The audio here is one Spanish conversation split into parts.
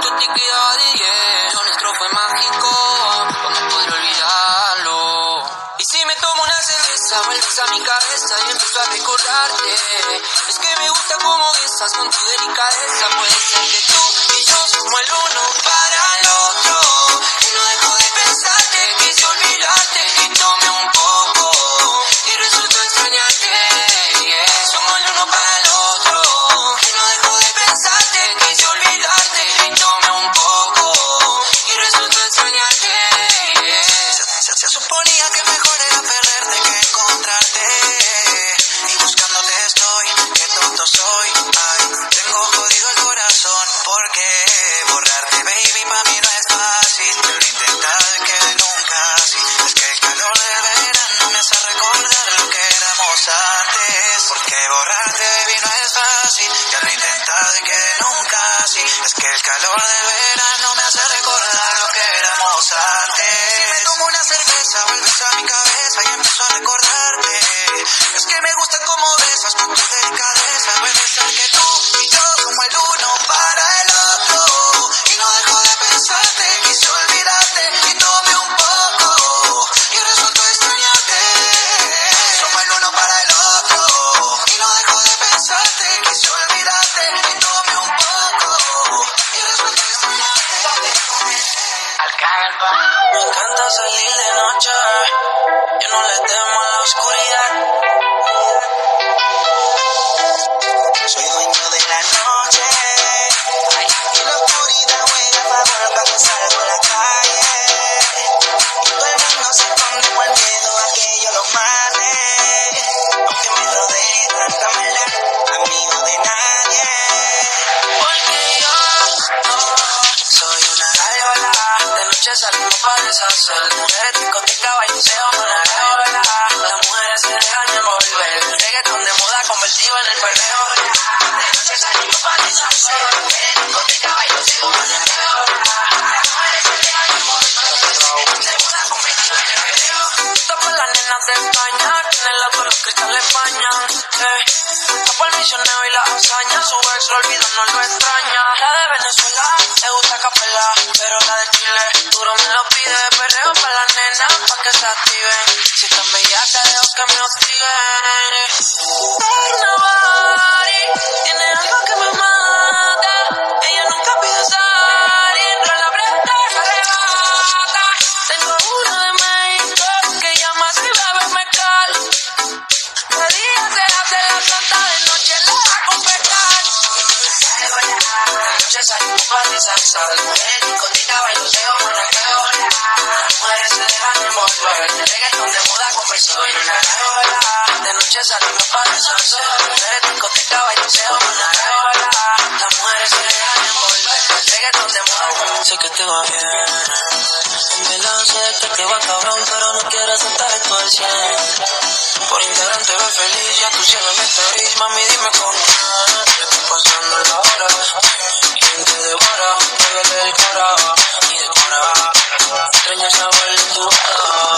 tutti que yeah. Lo nuestro fue mágico, ¿cómo podré olvidarlo? Y si me tomo una cerveza, vuelves a mi cabeza y empiezo a recordarte. Es que me gusta como besas con tu delicadeza. Puede ser que tú y yo somos el uno gallola. de noche salimos para deshacer. Mujeres, discoteca, baileceo, manareo, Las mujeres se dejan envolver. Reggaeton de moda convertido en el perreo. De noche salimos para deshacer. Mujeres, discoteca, baileceo, manareo, Las mujeres se dejan envolver. Por las nenas de España, que en el auto los cristales bañan. Eh. Por el misionero y la hazaña, su ex lo olvida, no lo extraña. La de Venezuela, le gusta capela, pero la de Chile, duro me lo pide. Perreo para las nenas, pa' que se activen. Si están bellas, te dejo que me hostiguen. Deshacer. Mujeres, discoteca, bailoteo, monaqueo. Las mujeres se dejan envolver. Reggaeton de moda conversó en una gaiola. De noche salimos para deshacer. Mujeres, discoteca, bailoteo, monaqueo. Las mujeres se dejan envolver. Reggaeton de moda Sé que te va bien. En verdad sé que te va cabrón, pero no quiero aceptar esto al 100. Por Instagram te ves feliz, ya tú cierras mi stories, mami dime quién Le estoy pasando la hora ¿Quién te devora? Muévele el cora y decora Extraño el sabor de tu boca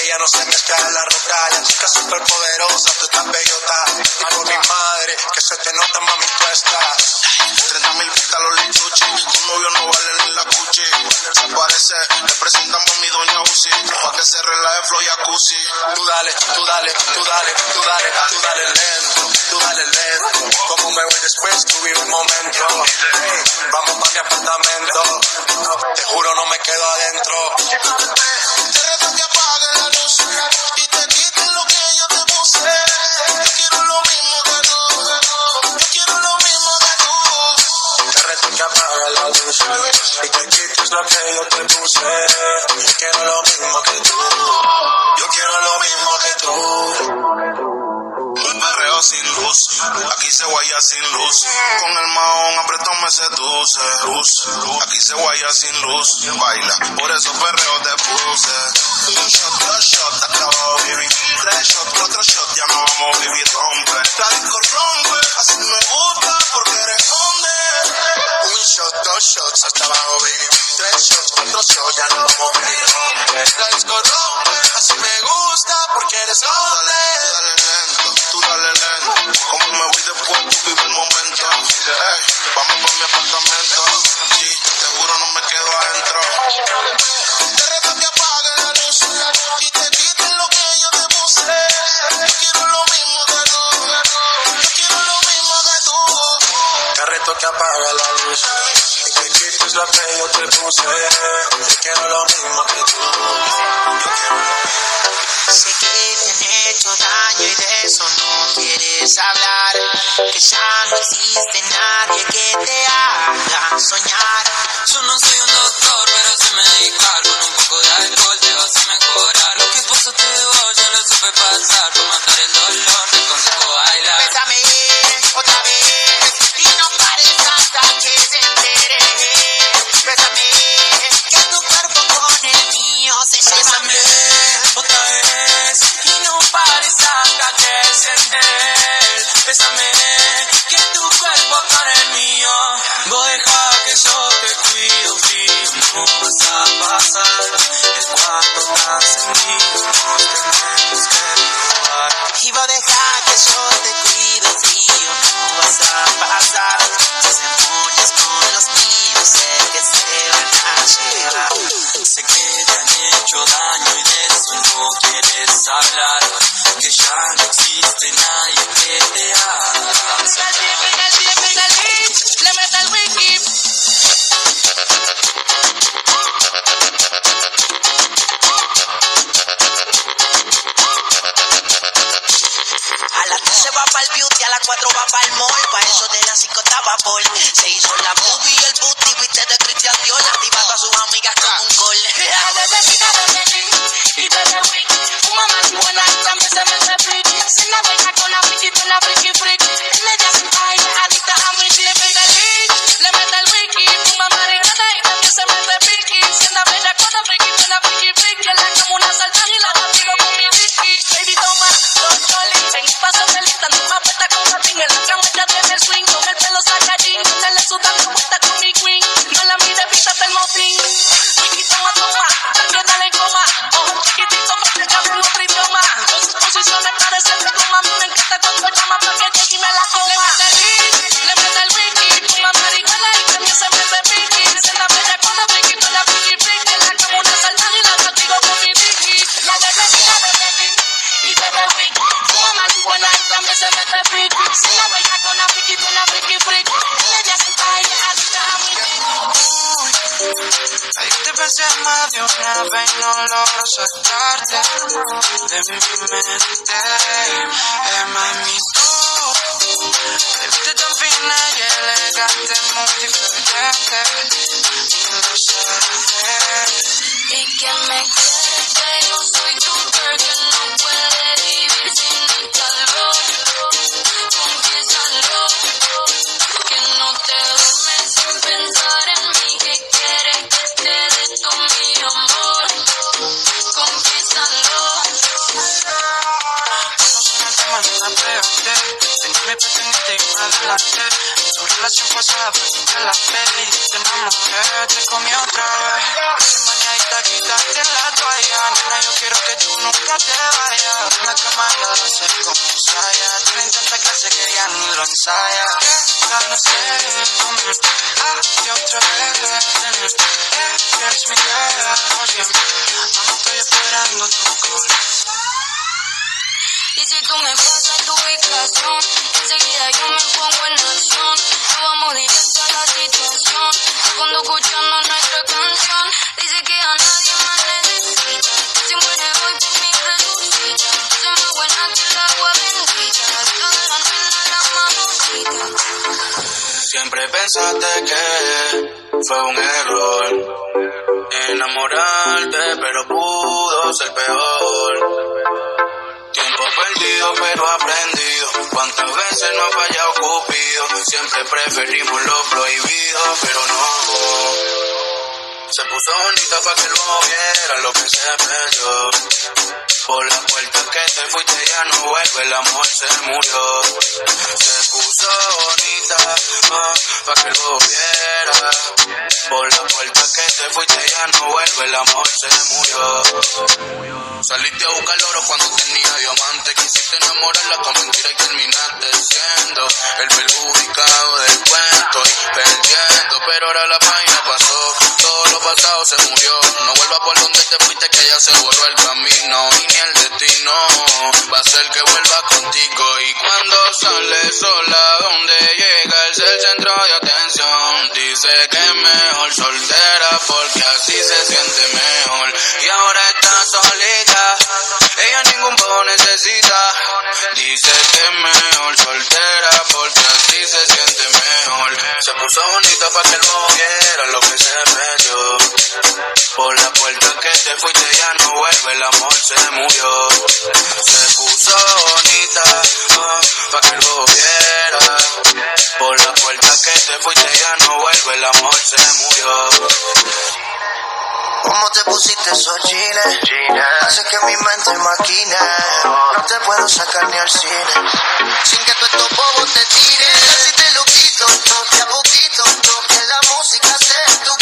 Ella no se mezcla en la roca, la chica súper poderosa, tú estás bellota. Y por mi madre, que se te nota, mami, estás. 30 mil vistas los lichuchi. Tu novio no vale ni la cuchi. Se parece, le presentamos a mi doña Uzi. Pa' que se relaje flow jacuzzi. Tú dale, tú dale, tú dale, tú dale, tú dale lento, tú dale lento. Como me voy después, tú vive un momento. Vamos pa' mi apartamento. Te juro, no me quedo adentro. Y que quites lo que yo te puse. Quiero lo mismo que tú. Yo quiero lo mismo que tú. Un perreo sin luz, aquí se guaya sin luz. Con el mahón apretón me seduce. Luz, aquí se guaya sin luz. Baila, por eso perreo te puse. Un shot, dos shots, acabado baby. Tres shots, cuatro shots, ya no vamos vivir rompe. La disco rompe, así me gusta porque eres dos shots, hasta abajo, baby. Tres shots, cuatro shots, ya no venir rompe. La disco rompe, así me gusta porque eres hombre. Tú dale lento, tú dale lento. Como me voy después, tú vive el momento. Vamos pa' mi apartamento. Sí, seguro no me quedo adentro. Te reto que apagues la luz y te quites lo que yo te puse. Yo quiero lo mismo que tú. Yo quiero lo mismo que tú. Te reto que apaga la luz quites lo que yo te puse. Yo quiero lo mismo que tú. Yo quiero daño y de eso no quieres hablar. Que ya no existe nadie que te haga. A las 12 va pa'l beauty, a las 4 va pa'l mall. Pa' eso de las 5 estaba Paul. Se hizo la movie pensé más de una vez, no logro sacarte de mi mente. Es mami tú, te viste tan fina y elegante, muy diferente. Y lo. Y que me pero soy tu girl que no puede WhatsApp, te la fe, te enamoré, te comí otra vez. Si mañana quitaste la toalla, nena, yo quiero que tú nunca te vayas. En la cama ya lo sé como ensaya, tienen tanta clase que ya ni lo ensaya. Ya no sé dónde ah, otra vez eh, eres mi por siempre. Vamos, estoy esperando tu call. Y si tú me pasas tu ubicación, enseguida yo me pongo en acción. Pensaste que fue un error enamorarte, pero pudo ser peor. Tiempo perdido, pero aprendido. Cuántas veces no ha fallado Cupido. Siempre preferimos lo prohibido, pero no. Se puso bonita para que luego viera lo que se perdió. Por la puerta que te fuiste ya no vuelve, el amor se murió. Se puso bonita para que luego viera. Por la puerta que te fuiste ya no vuelve, el amor se murió. Saliste a buscar oro cuando tenía diamante. Quisiste enamorarla con mentira y terminaste siendo el perjudicado del cuento y perdiendo. Pero ahora la página pasó, todo lo pasado se murió. No vuelvas por donde te fuiste que ya se borró el camino ni el destino va a ser que vuelva contigo. Y cuando sale sola, donde llega es el centro de atención. Dice que es mejor soltera porque así se siente mejor. Y ahora está solita, ella ningún poco necesita. Dice que es mejor soltera porque así se siente mejor. Se puso bonita para que luego viera lo que se perdió. Por la puerta que te fuiste ya no vuelve, el amor se murió. Se puso bonita para que luego viera. Por la puerta que te fuiste ya no vuelve, el amor se murió. ¿Cómo te pusiste esos jeans? Hace que mi mente maquine. No te puedo sacar ni al cine. Sin que tú estos bobos te tiren. Si te lo quito, no te poquito. Que la música sea tu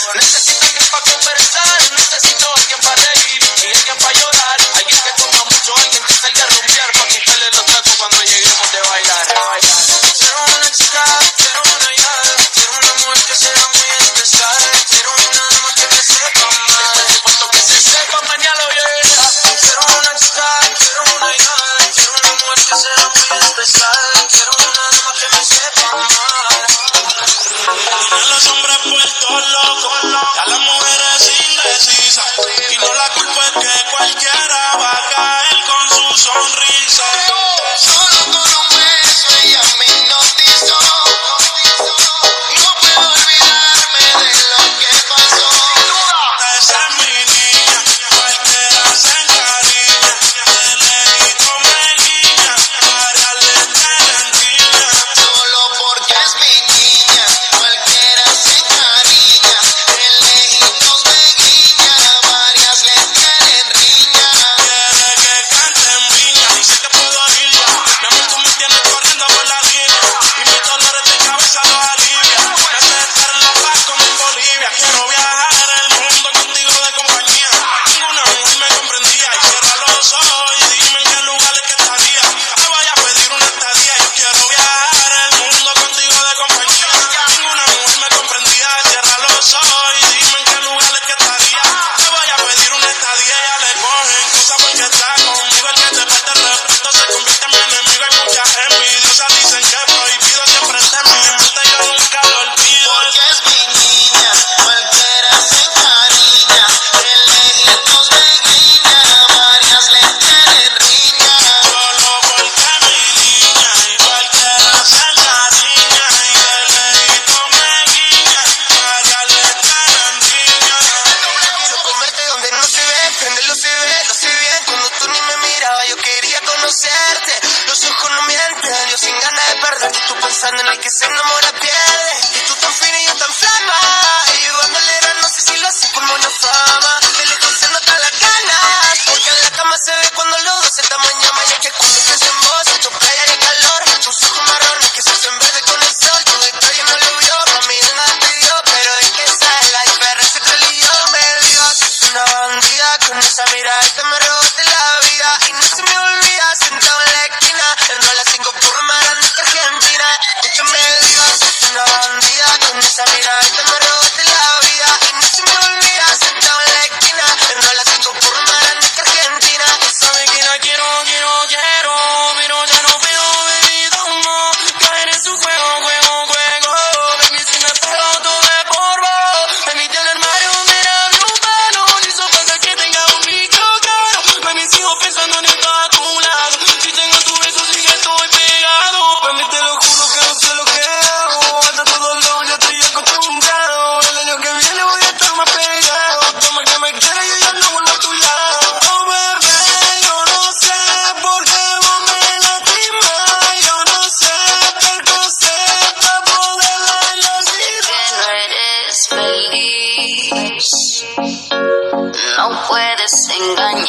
Listen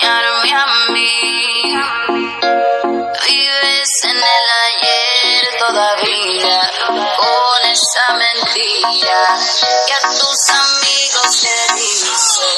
a mí. Vives en el ayer todavía con esa mentira que a tus amigos le dicen.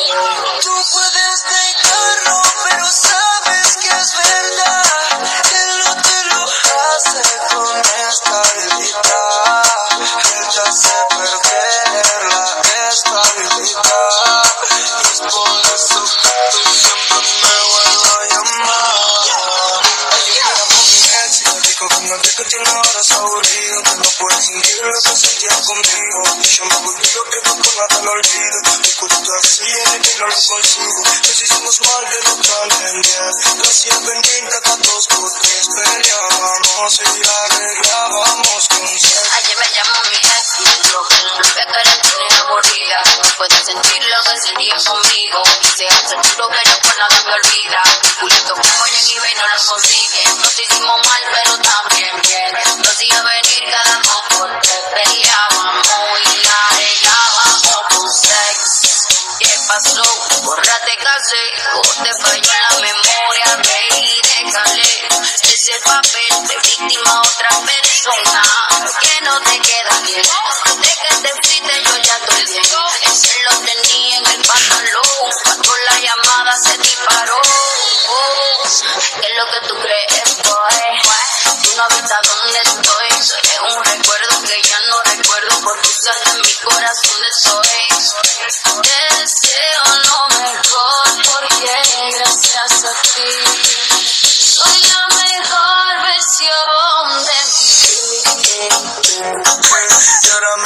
aburrido, no puedes seguir lo que sentía contigo. Yo me volví lo que con nada lo olvido. Mi culto así en el que no lo consigo. Nos hicimos mal de lo que entendía. Gracias, bendita, tantos por tres peleábamos y arreglábamos con ser. Ayer me llamó mi ex, yo con una cara tiene aburrida. No puedes sentir lo que sentía conmigo. Y se hace duro, pero con nada me olvida. Mi culito como yo en eBay no lo consigue. Nos hicimos mal, pero también bien porque peleaba muy arreglaba como sex. ¿Qué pasó? Borra te casé o te falló la memoria, rey, déjale ese papel de víctima a otra persona que no te queda bien.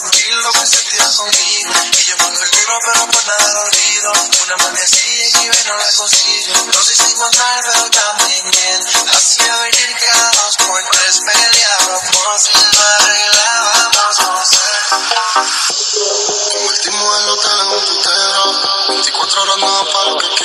contigo. Y yo mando el duro, pero por nada lo olvido. Una amanecida y mi no la consigo. Nos hicimos mal, pero también bien. Hacía venir caos por tres peleábamos y no arreglábamos. No sé. Convertimos el hotel en un putero. 24 horas nada para lo que